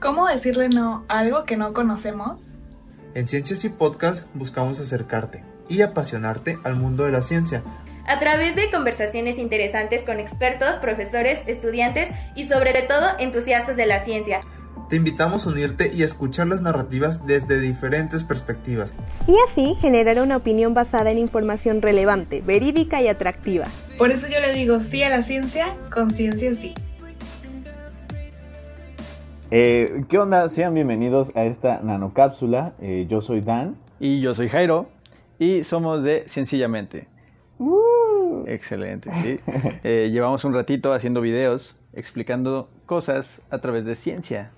¿Cómo decirle no a algo que no conocemos? En Ciencias y Podcast buscamos acercarte y apasionarte al mundo de la ciencia. A través de conversaciones interesantes con expertos, profesores, estudiantes y sobre todo entusiastas de la ciencia. Te invitamos a unirte y a escuchar las narrativas desde diferentes perspectivas. Y así generar una opinión basada en información relevante, verídica y atractiva. Por eso yo le digo sí a la ciencia, con ciencia sí. Eh, ¿Qué onda? Sean bienvenidos a esta nanocápsula. Eh, yo soy Dan. Y yo soy Jairo. Y somos de Sencillamente. Uh. Excelente, sí. Eh, llevamos un ratito haciendo videos explicando cosas a través de ciencia.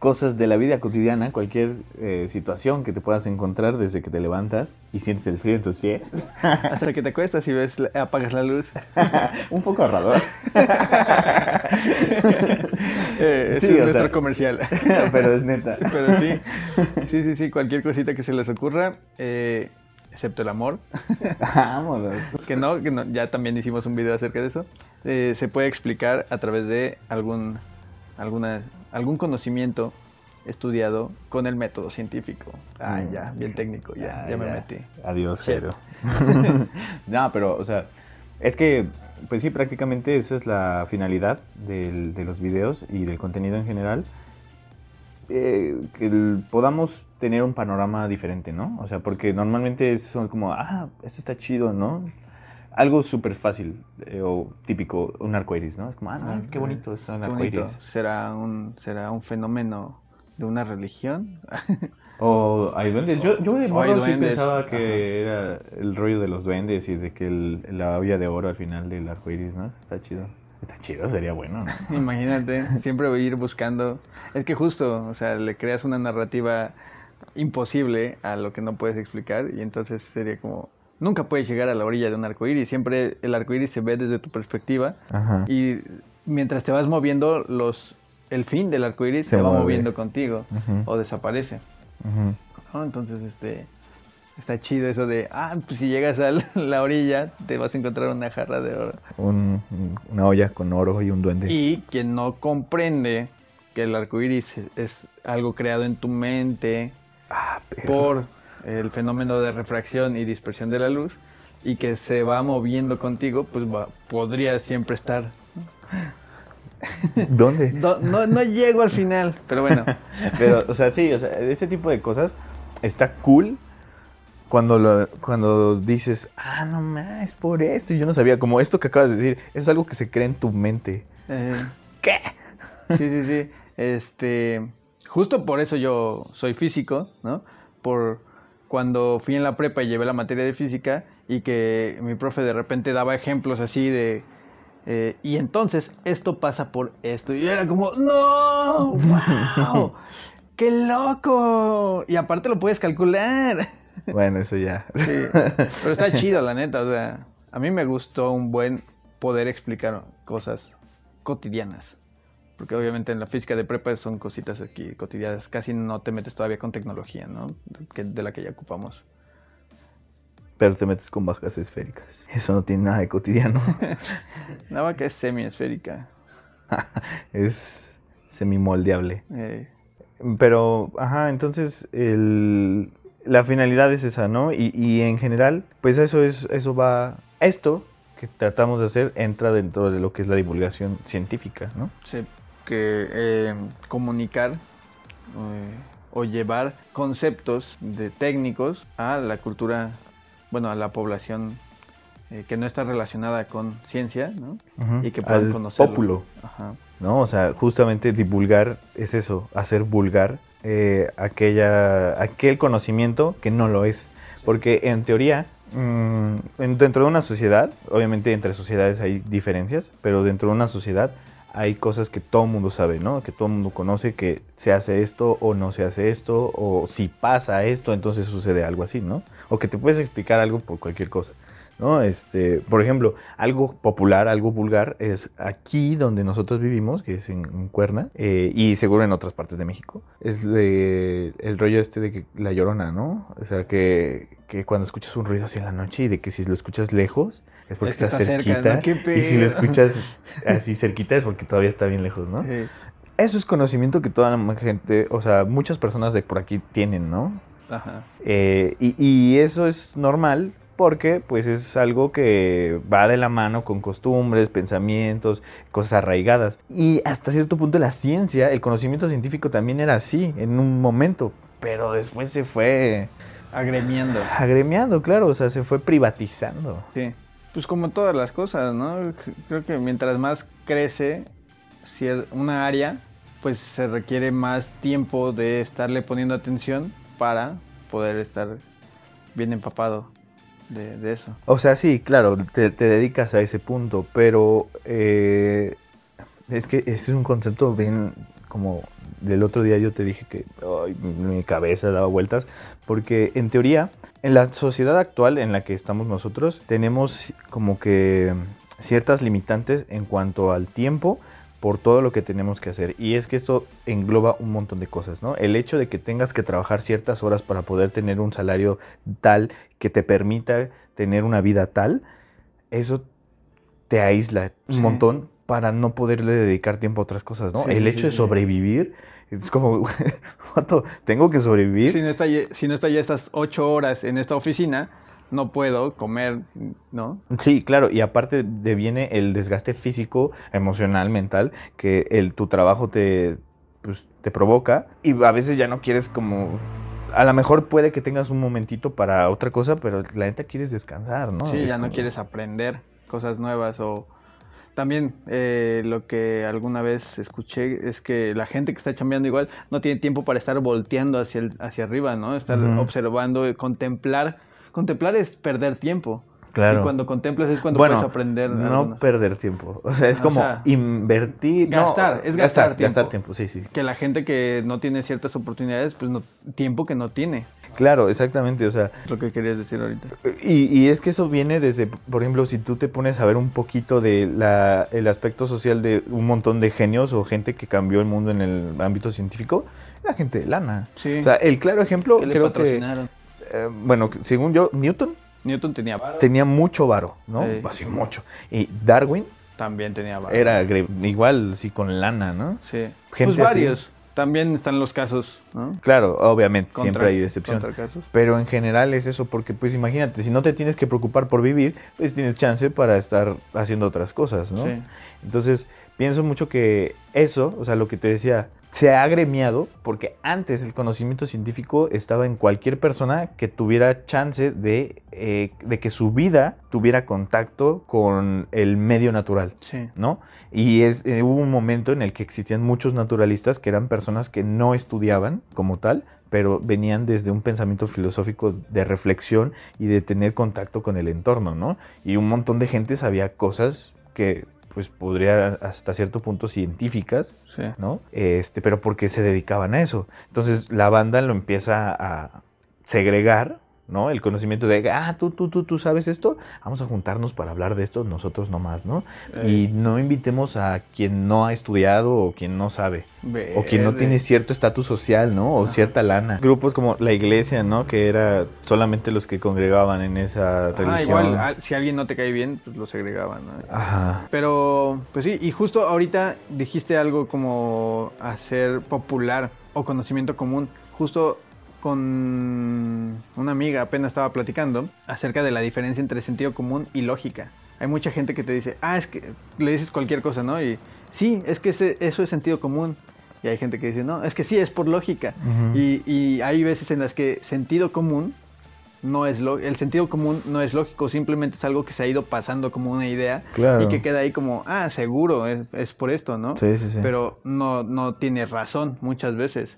Cosas de la vida cotidiana, cualquier eh, situación que te puedas encontrar desde que te levantas y sientes el frío en tus pies. Hasta que te acuestas y ves, apagas la luz. un poco ahorrador. Ese Sí, es nuestro sea- comercial. Pero es neta. Pero sí, sí, sí, sí, cualquier cosita que se les ocurra, eh, excepto el amor, Vámonos. que no, que no, ya también hicimos un video acerca de eso, eh, se puede explicar a través de algún, alguna, algún conocimiento estudiado con el método científico. Ah, Mm. ya, bien técnico, ya, Ah, ya me metí. Adiós. Jairo. no, pero, o sea, es que, pues sí, prácticamente esa es la finalidad del- de los videos y del contenido en general. eh, que el- podamos tener un panorama diferente, ¿no? O sea, porque normalmente son como, ah, esto está chido, ¿no? Algo súper fácil eh, o típico, un arcoiris, ¿no? Es como, ah, no, qué bonito está un arcoiris. ¿Será un, ¿Será un fenómeno de una religión? O hay duendes. Yo, yo de morro sí pensaba que Ajá. era el rollo de los duendes y de que el- la olla de oro al final del arco iris, ¿no? Está chido. Está chido, sería bueno, ¿no? Imagínate, siempre voy a ir buscando. Es que justo, o sea, le creas una narrativa imposible a lo que no puedes explicar y entonces sería como nunca puedes llegar a la orilla de un arco iris. Siempre el arco iris se ve desde tu perspectiva Ajá. y mientras te vas moviendo, los el fin del arco iris Se se va mueve. moviendo contigo o desaparece. Entonces, este. Está chido eso de, ah, pues si llegas a la orilla, te vas a encontrar una jarra de oro. Un- un- una olla con oro y un duende. Y quien no comprende que el arco iris es, es algo creado en tu mente Ah, por el fenómeno de refracción y dispersión de la luz y que se va moviendo contigo, pues va- podría siempre estar. ¿Dónde? No, no, no llego al final, pero bueno. Pero, o sea, sí, o sea, ese tipo de cosas está cool cuando, lo, cuando dices, ah, no más, es por esto. Y yo no sabía, como esto que acabas de decir, es algo que se crea en tu mente. eh, ¿Qué? Sí, sí, sí. Este, justo por eso yo soy físico, ¿no? Por cuando fui en la prepa y llevé la materia de física y que mi profe de repente daba ejemplos así de eh, y entonces esto pasa por esto y era como no, wow, qué loco y aparte lo puedes calcular. Bueno, eso ya. Sí, pero está chido la neta, o sea, a mí me gustó un buen poder explicar cosas cotidianas. Porque obviamente en la física de prepa son cositas aquí cotidianas, casi no te metes todavía con tecnología, ¿no? Que- de la que ya ocupamos. Pero te metes con bajas esféricas. Eso no tiene nada de cotidiano. Nada que es semiesférica. es semimoldeable. Eh, Pero, ajá, entonces el- la finalidad es esa, ¿no? Y, y en general, pues eso es, eso va, esto que tratamos de hacer entra dentro de lo que es la divulgación científica, ¿no? sí, que eh, comunicar eh, o llevar conceptos de técnicos a la cultura, bueno, a la población eh, que no está relacionada con ciencia, ¿no? Y que puedan Al conocerlo. pópulo, Ajá. ¿no? O sea, justamente divulgar es eso, hacer vulgar eh, aquella, aquel conocimiento que no lo es. Porque en teoría, mm, en- dentro de una sociedad, obviamente entre sociedades hay diferencias, pero dentro de una sociedad hay cosas que todo el mundo sabe, ¿no? Que todo el mundo conoce que se hace esto o no se hace esto, o si pasa esto, entonces sucede algo así, ¿no? O que te puedes explicar algo por cualquier cosa. ¿no? Este, por ejemplo, algo popular, algo vulgar es aquí donde nosotros vivimos, que es en, en Cuerna, eh, y seguro en otras partes de México, es de- el rollo este de que la llorona, ¿no? O sea, que, que cuando escuchas un ruido así en la noche y de que si lo escuchas lejos es porque Es que está, está cerca, cerquita, ¿no? ¡Qué y si lo escuchas así cerquita es porque todavía está bien lejos, ¿no? Eh, eso es conocimiento que toda la gente, o sea, muchas personas de por aquí tienen, ¿no? Ajá. Eh, y, y eso es normal porque pues es algo que va de la mano con costumbres, pensamientos, cosas arraigadas. Y hasta cierto punto la ciencia, el conocimiento científico también era así en un momento, pero después se fue Agremiando. agremiando, claro, o sea, se fue privatizando. Sí. Pues como todas las cosas, ¿no? Creo que mientras más crece una área, pues se requiere más tiempo de estarle poniendo atención para poder estar bien empapado de, de eso. O sea, sí, claro, te, dedicas a ese punto, pero eh, es que es un concepto bien como del otro día yo te dije que mi cabeza daba vueltas, porque en teoría, en la sociedad actual en la que estamos nosotros, tenemos como que ciertas limitantes en cuanto al tiempo por todo lo que tenemos que hacer. Y es que esto engloba un montón de cosas, ¿no? El hecho de que tengas que trabajar ciertas horas para poder tener un salario tal que te permita tener una vida tal, eso te aísla un Sí. montón para no poderle dedicar tiempo a otras cosas, ¿no? Sí, El hecho sí, de sobrevivir es como, tengo que sobrevivir. Si no, está, si no está ya estas ocho horas en esta oficina, no puedo comer, ¿no? Sí, claro, y aparte de viene el desgaste físico, emocional, mental, que el, tu trabajo te, pues, te provoca y a veces ya no quieres como... A lo mejor puede que tengas un momentito para otra cosa, pero la neta quieres descansar, ¿no? Sí, Es ya no quieres aprender cosas nuevas o también eh, lo que alguna vez escuché es que la gente que está chambeando igual no tiene tiempo para estar volteando hacia el, hacia arriba, ¿no? Estar Ujú. observando, y contemplar. Contemplar es perder tiempo. Claro. Y cuando contemplas es cuando bueno, puedes aprender. no algunas- perder tiempo. O sea, es O como sea, invertir... no, gastar, es gastar Gastar tiempo. tiempo, sí, sí. Que la gente que no tiene ciertas oportunidades, pues no, tiempo que no tiene. Claro, exactamente, o sea... Es lo que querías decir ahorita. Y, y es que eso viene desde, por ejemplo, si tú te pones a ver un poquito de la, el aspecto social de un montón de genios o gente que cambió el mundo en el ámbito científico, la gente de lana. Sí. O sea, el claro ejemplo, que le que, patrocinaron. Eh, bueno, según yo, Newton Newton tenía varo. tenía mucho varo, ¿no? Sí. Así mucho. Y Darwin También tenía varo. era igual, sí, con lana, ¿no? Sí. Gente pues así. varios. También están los casos, ¿no? Claro, obviamente, Contra- siempre hay excepción. casos. Pero en general es eso, porque pues imagínate, si no te tienes que preocupar por vivir, pues tienes chance para estar haciendo otras cosas, ¿no? Sí. Entonces, pienso mucho que eso, o sea, lo que te decía, se ha agremiado porque antes el conocimiento científico estaba en cualquier persona que tuviera chance de, eh, de que su vida tuviera contacto con el medio natural. Sí. ¿no? Y es, eh, hubo un momento en el que existían muchos naturalistas que eran personas que no estudiaban como tal, pero venían desde un pensamiento filosófico de reflexión y de tener contacto con el entorno, ¿no? Y un montón de gente sabía cosas que pues podría hasta cierto punto científicas, Sí. ¿no? Este, pero porque se dedicaban a eso. Entonces la banda lo empieza a segregar, ¿no? El conocimiento de, ah, tú, tú, tú, tú sabes esto, vamos a juntarnos para hablar de esto nosotros nomás, ¿no? Y no invitemos a quien no ha estudiado o quien no sabe. O quien no tiene cierto estatus social, ¿no? O cierta lana. Grupos como la iglesia, ¿no? Que era solamente los que congregaban en esa religión. Ah, igual, ah, si alguien no te cae bien, pues lo segregaban, ¿no? Ajá. Pero, pues sí, y justo ahorita dijiste algo como hacer popular o conocimiento común. Justo con una amiga apenas estaba platicando acerca de la diferencia entre sentido común y lógica. Hay mucha gente que te dice, ah, es que le dices cualquier cosa, ¿no? Y sí, es que ese- eso es sentido común. Y hay gente que dice, no, es que sí, es por lógica. Y, y hay veces en las que sentido común no es lo, el sentido común no es lógico, simplemente es algo que se ha ido pasando como una idea Claro. y que queda ahí como, ah, seguro, es, es por esto, ¿no? Sí, sí, sí. Pero no, no tiene razón muchas veces.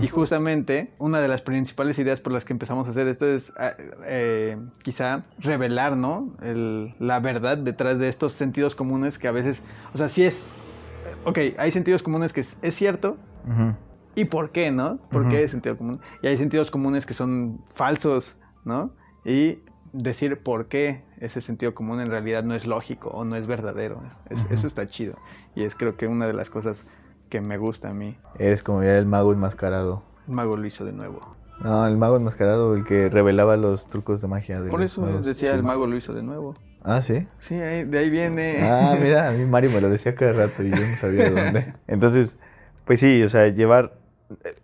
Y justamente una de las principales ideas por las que empezamos a hacer esto es ah, eh, quizá revelar, ¿no? El- la verdad detrás de estos sentidos comunes que a veces, o sea, sí es, ok, hay sentidos comunes que es, es cierto. ¿Y por qué, no? ¿Por qué es sentido común? Y hay sentidos comunes que son falsos, ¿no? Y decir por qué ese sentido común en realidad no es lógico o no es verdadero. Es-. Eso está chido. Y es creo que una de las cosas que me gusta a mí. Eres como ya el mago enmascarado. El mago lo hizo de nuevo. No, el mago enmascarado, el que revelaba los trucos de magia. de Por eso magos. decía el mago lo hizo de nuevo. Ah, sí. Sí, ahí- de ahí viene. Ah, mira, a mí Mario me lo decía cada rato y yo no sabía de dónde. Entonces, Pues sí, o sea, llevar...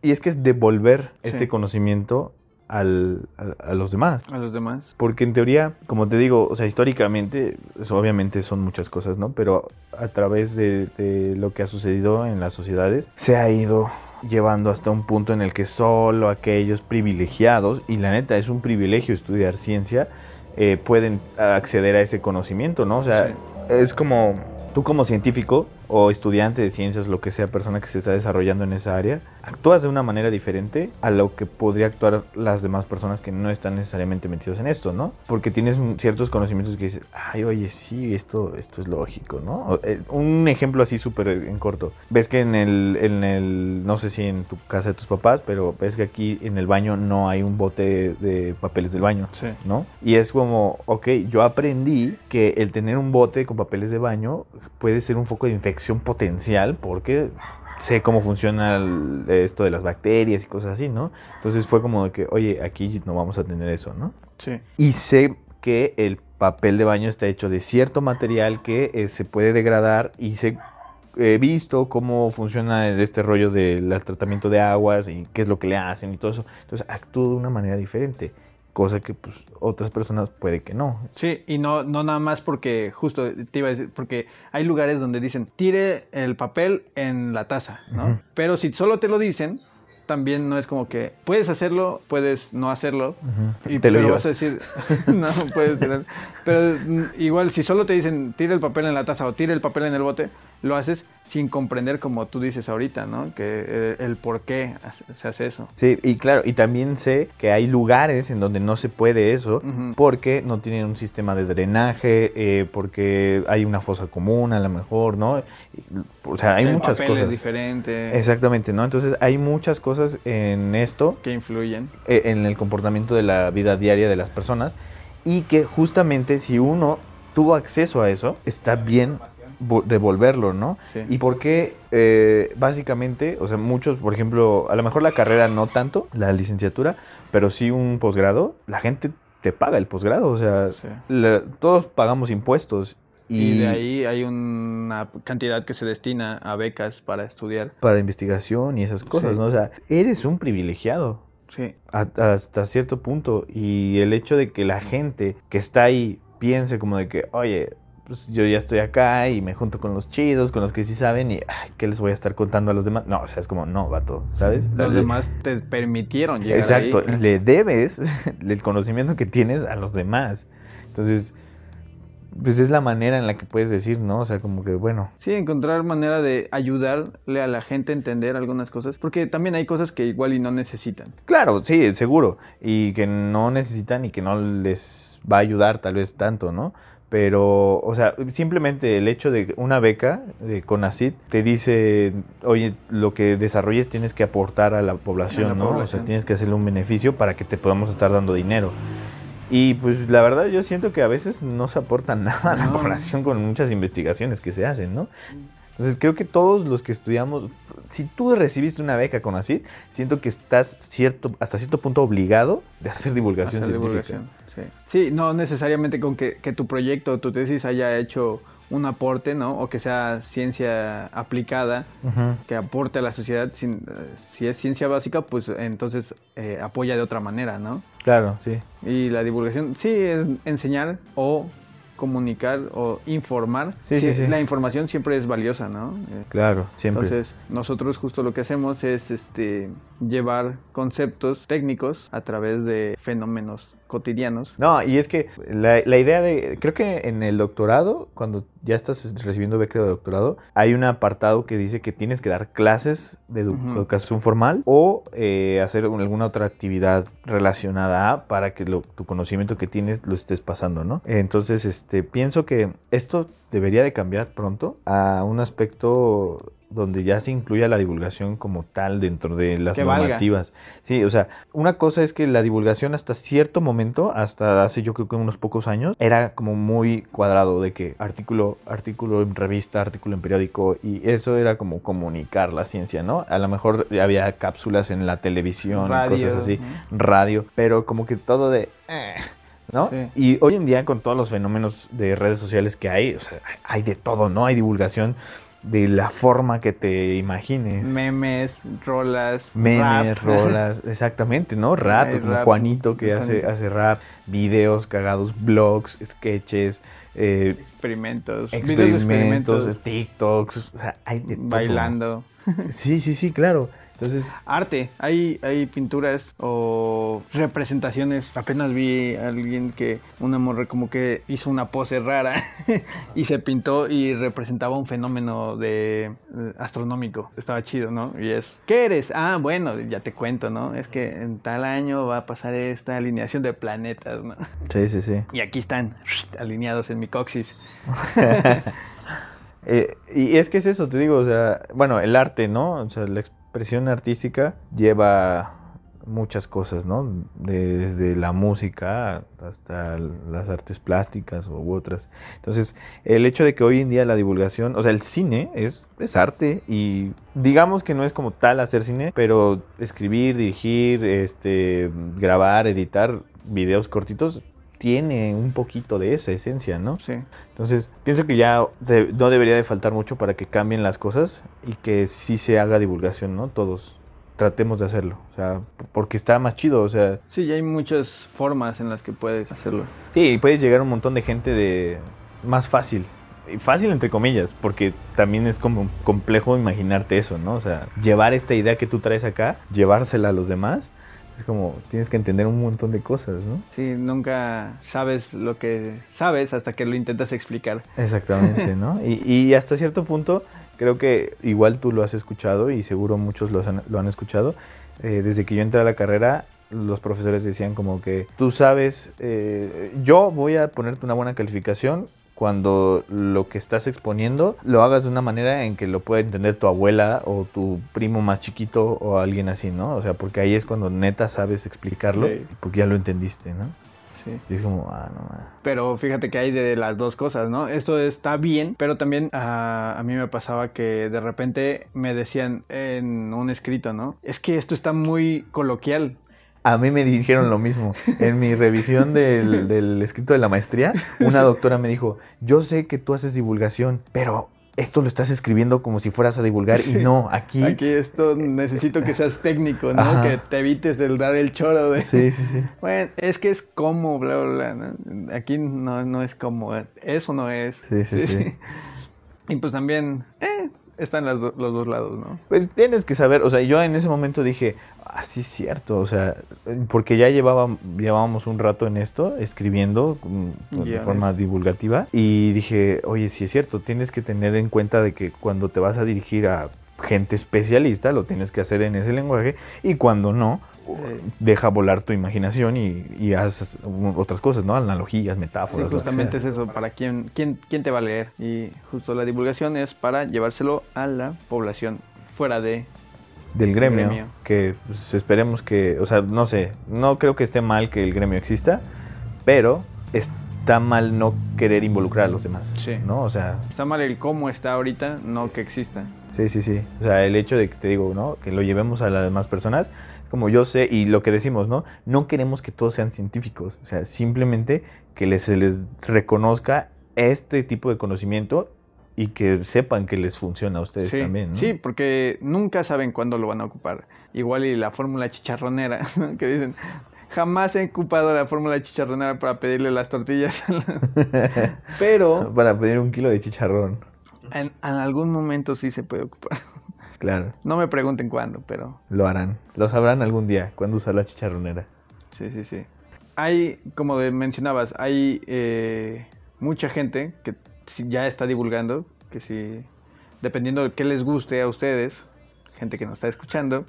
Y es que es devolver Sí. este conocimiento al- a, a los demás. A los demás. Porque en teoría, como te digo, o sea, históricamente, obviamente son muchas cosas, ¿no? Pero a través de, de lo que ha sucedido en las sociedades, se ha ido llevando hasta un punto en el que solo aquellos privilegiados, y la neta es un privilegio estudiar ciencia, eh, pueden acceder a ese conocimiento, ¿no? O sea, Sí. es como tú como científico o estudiante de ciencias, lo que sea, persona que se está desarrollando en esa área, actúas de una manera diferente a lo que podría actuar las demás personas que no están necesariamente metidos en esto, ¿no? Porque tienes ciertos conocimientos que dices, ay, oye, sí, esto, esto es lógico, ¿no? Eh, un ejemplo así súper en corto. Ves que en el, en el, no sé si en tu casa de tus papás, pero ves que aquí en el baño no hay un bote de, de papeles del baño. Sí. ¿no? Y es como, ok, yo aprendí que el tener un bote con papeles de baño puede ser un foco de infección potencial porque sé cómo funciona el- esto de las bacterias y cosas así, ¿no? Entonces fue como de que, oye, aquí no vamos a tener eso, ¿no? Sí. Y sé que el papel de baño está hecho de cierto material que eh, se puede degradar y sé he visto cómo funciona este rollo del tratamiento de aguas y qué es lo que le hacen y todo eso. Entonces actúo de una manera diferente, cosa que pues otras personas puede que no. Sí, y no, no nada más porque, justo te iba a decir, porque hay lugares donde dicen, tire el papel en la taza, ¿no? Pero si solo te lo dicen, también no es como que puedes hacerlo, puedes no hacerlo. Y Te lo pero vas a decir, no puedes tirar. Pero mm, igual, si solo te dicen, tire el papel en la taza o tire el papel en el bote, lo haces sin comprender como tú dices ahorita, ¿no? Que eh, el por qué se hace eso. Sí, y claro, y también sé que hay lugares en donde no se puede eso porque no tienen un sistema de drenaje, eh, porque hay una fosa común a lo mejor, ¿no? O sea, hay el muchas papel es cosas. diferente, Exactamente, ¿no? Entonces hay muchas cosas en esto, que influyen. eh, en el comportamiento de la vida diaria de las personas y que justamente si uno tuvo acceso a eso, está bien devolverlo, ¿no? Sí. Y porque eh, básicamente, o sea, muchos, por ejemplo, a lo mejor la carrera no tanto, la licenciatura, pero sí un posgrado, la gente te paga el posgrado, o sea, Sí. la- todos pagamos impuestos Y, y, de ahí hay una cantidad que se destina a becas para estudiar. para investigación y esas cosas, Sí. ¿no? O sea, eres un privilegiado. Sí, a- hasta cierto punto y el hecho de que la gente que está ahí piense como de que, oye, pues yo ya estoy acá y me junto con los chidos, con los que sí saben y ay, ¿qué les voy a estar contando a los demás? No, o sea, es como, no, vato, ¿sabes? O sea, los le- demás te permitieron llegar Exacto, ahí. le debes el conocimiento que tienes a los demás. Entonces, pues es la manera en la que puedes decir, ¿no? O sea, como que, bueno, Sí, encontrar manera de ayudarle a la gente a entender algunas cosas, porque también hay cosas que igual y no necesitan. Claro, sí, seguro. Y que no necesitan y que no les va a ayudar tal vez tanto, ¿no? Pero, o sea, simplemente el hecho de una beca de CONACYT te dice, oye, lo que desarrolles tienes que aportar a la población, A la ¿no? O sea, tienes que hacerle un beneficio para que te podamos estar dando dinero. Y pues la verdad yo siento que a veces no se aporta nada a la No. población con muchas investigaciones que se hacen, ¿no? Entonces creo que todos los que estudiamos, si tú recibiste una beca con ACID, siento que estás cierto, hasta cierto punto obligado de hacer divulgación Hacer científica. divulgación, sí. Sí, no necesariamente con que, que tu proyecto o tu tesis haya hecho un aporte, ¿no? O que sea ciencia aplicada, que aporte a la sociedad. eh, si es ciencia básica, pues entonces eh, apoya de otra manera, ¿no? Claro, sí. Y la divulgación, sí, es enseñar o comunicar o informar. Sí, sí, sí. La información siempre es valiosa, ¿no? Eh, Claro, siempre. Entonces, nosotros justo lo que hacemos es este llevar conceptos técnicos a través de fenómenos cotidianos. No, y es que la, la idea de, creo que en el doctorado, cuando ya estás recibiendo beca de doctorado, hay un apartado que dice que tienes que dar clases de edu- educación formal o eh, hacer un- alguna otra actividad relacionada a para que lo- tu conocimiento que tienes lo estés pasando, ¿no? Entonces, este, pienso que esto debería de cambiar pronto a un aspecto donde ya se incluya la divulgación como tal dentro de las Que valga. normativas. Sí, o sea, una cosa es que la divulgación hasta cierto momento, hasta hace yo creo que unos pocos años, era como muy cuadrado de que artículo, artículo en revista, artículo en periódico, y eso era como comunicar la ciencia, ¿no? A lo mejor había cápsulas en la televisión, Radio, cosas así, ¿no? radio, pero como que todo de... eh, ¿No? Sí. Y hoy en día con todos los fenómenos de redes sociales que hay, o sea, hay de todo, ¿no? Hay divulgación de la forma que te imagines. Memes, rolas, Memes, rap. rolas, exactamente, ¿no? Ay, como rap. Juanito que hace, hace rap, videos cagados, blogs, sketches, eh, experimentos, videos de experimentos, experimentos, TikToks, o sea, hay de todo. bailando. Sí, sí, sí, claro. Entonces, Arte, hay, hay pinturas o representaciones. Apenas vi a alguien que una morra como que hizo una pose rara y se pintó y representaba un fenómeno de eh, astronómico. Estaba chido, ¿no? Y es, ¿qué eres? Ah, bueno, ya te cuento, ¿no? Es que en tal año va a pasar esta alineación de planetas, ¿no? sí, sí, sí. Y aquí están alineados en mi coxis. Eh, y es que es eso, te digo, o sea, bueno, el arte, ¿no? O sea, la expresión artística lleva muchas cosas, ¿no? Desde la música hasta las artes plásticas u otras. Entonces, el hecho de que hoy en día la divulgación, o sea, el cine es, es arte y digamos que no es como tal hacer cine, pero escribir, dirigir, este, grabar, editar videos cortitos tiene un poquito de esa esencia, ¿no? Sí. Entonces, pienso que ya de- no debería de faltar mucho para que cambien las cosas y que sí se haga divulgación, ¿no? Todos tratemos de hacerlo, o sea, porque está más chido, o sea, Sí, y hay muchas formas en las que puedes hacerlo. sí, puedes llegar a un montón de gente de más fácil. Fácil entre comillas, porque también es como complejo imaginarte eso, ¿no? O sea, llevar esta idea que tú traes acá, llevársela a los demás, es como tienes que entender un montón de cosas, ¿no? Sí, nunca sabes lo que sabes hasta que lo intentas explicar. Exactamente, ¿no? Y, y hasta cierto punto, creo que igual tú lo has escuchado y seguro muchos lo han, lo han escuchado. eh, desde que yo entré a la carrera, los profesores decían como que tú sabes, eh, yo voy a ponerte una buena calificación cuando lo que estás exponiendo lo hagas de una manera en que lo pueda entender tu abuela o tu primo más chiquito o alguien así, ¿no? O sea, porque ahí es cuando neta sabes explicarlo, Sí. porque ya lo entendiste, ¿no? Sí. Y es como, ah, no, ma. Pero fíjate que hay de las dos cosas, ¿no? Esto está bien, pero también ah, a mí me pasaba que de repente me decían en un escrito, ¿no? Es que esto está muy coloquial. A mí me dijeron lo mismo. En mi revisión del, del escrito de la maestría, una doctora me dijo, yo sé que tú haces divulgación, pero esto lo estás escribiendo como si fueras a divulgar y no, aquí... Aquí esto necesito que seas técnico, ¿no? Ajá. Que te evites el dar el choro de... Sí, sí, sí. Bueno, es que es como, bla, bla, bla. ¿no? Aquí no, no es como, eso no es. Sí, sí, sí. Y pues también, eh, están las do- los dos lados, ¿no? Pues tienes que saber, o sea, yo en ese momento dije, ah, sí es cierto, o sea, porque ya llevaba, llevábamos un rato en esto, escribiendo mm, de forma divulgativa, y dije, oye, sí es cierto, tienes que tener en cuenta de que cuando te vas a dirigir a gente especialista, lo tienes que hacer en ese lenguaje, y cuando no, deja volar tu imaginación y, y haz otras cosas, ¿no? Analogías, metáforas. justamente es eso, para quién, quién, quién te va a leer. Y justo la divulgación es para llevárselo a la población fuera de... del gremio, gremio. que pues, esperemos que, o sea, no sé, no creo que esté mal que el gremio exista, pero está mal no querer involucrar a los demás, Sí. ¿no? O sea, Está mal el cómo está ahorita, no que exista. sí, sí, sí, o sea, el hecho de que te digo, ¿no? Que lo llevemos a las demás personas, como yo sé, y lo que decimos, ¿no? No queremos que todos sean científicos, o sea, simplemente que les, se les reconozca este tipo de conocimiento y que sepan que les funciona a ustedes Sí, también, ¿no? sí, porque nunca saben cuándo lo van a ocupar. Igual y la fórmula chicharronera, ¿no? que dicen, jamás he ocupado la fórmula chicharronera para pedirle las tortillas. Pero Para pedir un kilo de chicharrón, en, en algún momento sí se puede ocupar. Claro. No me pregunten cuándo, pero Lo harán. Lo sabrán algún día cuando usar la chicharronera. sí, sí, sí. Hay, como mencionabas, hay eh, mucha gente que ya está divulgando, que si, dependiendo de qué les guste a ustedes, gente que nos está escuchando,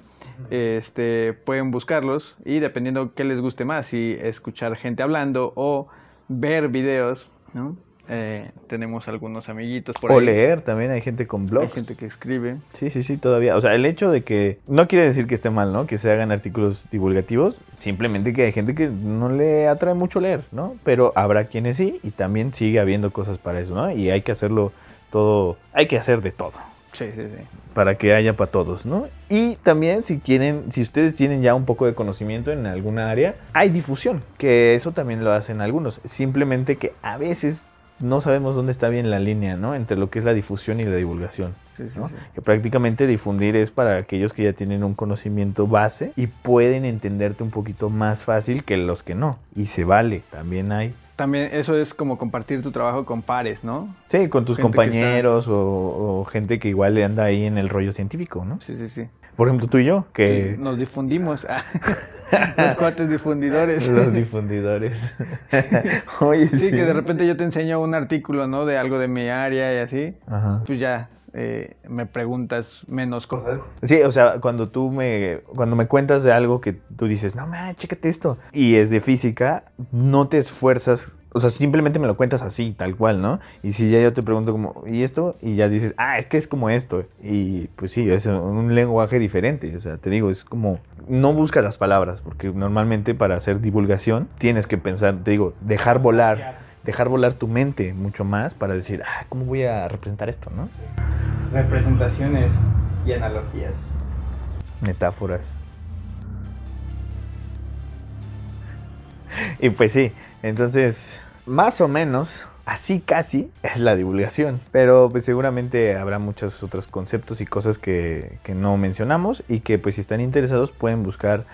este, pueden buscarlos y dependiendo qué les guste más, si escuchar gente hablando o ver videos, ¿no? Eh, tenemos algunos amiguitos por o ahí. leer, también hay gente con Hay blogs. gente que escribe. Sí, sí, sí, todavía. O sea, el hecho de que... No quiere decir que esté mal, ¿no? Que se hagan artículos divulgativos. Simplemente que hay gente que no le atrae mucho leer, ¿no? Pero habrá quienes sí y también sigue habiendo cosas para eso, ¿no? Y hay que hacerlo todo... Hay que hacer de todo. Sí, sí, sí. para que haya para todos, ¿no? Y también si quieren, si ustedes tienen ya un poco de conocimiento en alguna área, hay difusión, que eso también lo hacen algunos. Simplemente que a veces no sabemos dónde está bien la línea, ¿no? Entre lo que es la difusión y la divulgación. Sí, sí, ¿no? sí. Que prácticamente difundir es para aquellos que ya tienen un conocimiento base y pueden entenderte un poquito más fácil que los que no. Y se vale, también hay. También eso es como compartir tu trabajo con pares, ¿no? Sí, con tus Gente compañeros o, o gente que igual le anda ahí en el rollo científico, ¿no? Sí, sí, sí. Por ejemplo, tú y yo, que... Sí, Nos difundimos. Los cuates difundidores. Los difundidores. Oye, sí. Sí, que de repente yo te enseño un artículo, ¿no? De algo de mi área y así. Ajá. Pues ya eh, me preguntas menos cosas. Sí, o sea, cuando tú me, cuando me cuentas de algo que tú dices, no, man, chécate esto, y es de física, no te esfuerzas, o sea, simplemente me lo cuentas así, tal cual, ¿no? Y si ya yo te pregunto como, ¿y esto? Y ya dices, ah, es que es como esto. Y pues sí, es un lenguaje diferente, o sea, te digo, es como, no buscas las palabras, porque normalmente para hacer divulgación tienes que pensar, te digo, dejar volar, dejar volar tu mente mucho más para decir, ah, ¿cómo voy a representar esto, no? Representaciones y analogías. metáforas. Y pues sí, entonces, más o menos, así casi es la divulgación. Pero pues seguramente habrá muchos otros conceptos y cosas que, que no mencionamos y que pues si están interesados pueden buscar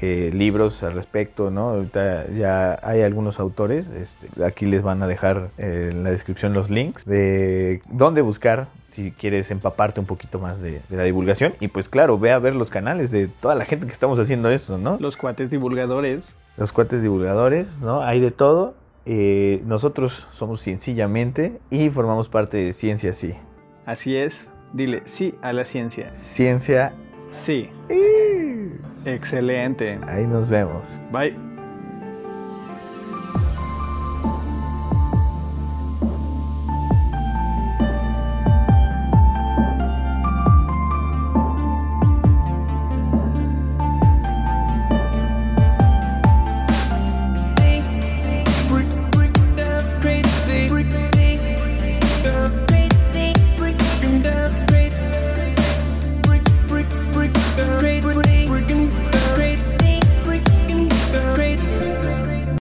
eh, libros al respecto, ¿no? Ahorita ya hay algunos autores, este, aquí les van a dejar eh, en la descripción los links de dónde buscar si quieres empaparte un poquito más de, de la divulgación y pues claro, ve a ver los canales de toda la gente que estamos haciendo eso, ¿no? Los cuates divulgadores. Los cuates divulgadores, ¿no? Hay de todo. Eh, nosotros somos sencillamente y formamos parte de Ciencia Sí. Así es. Dile sí a la ciencia. Ciencia. Sí. Excelente. Ahí nos vemos. Bye.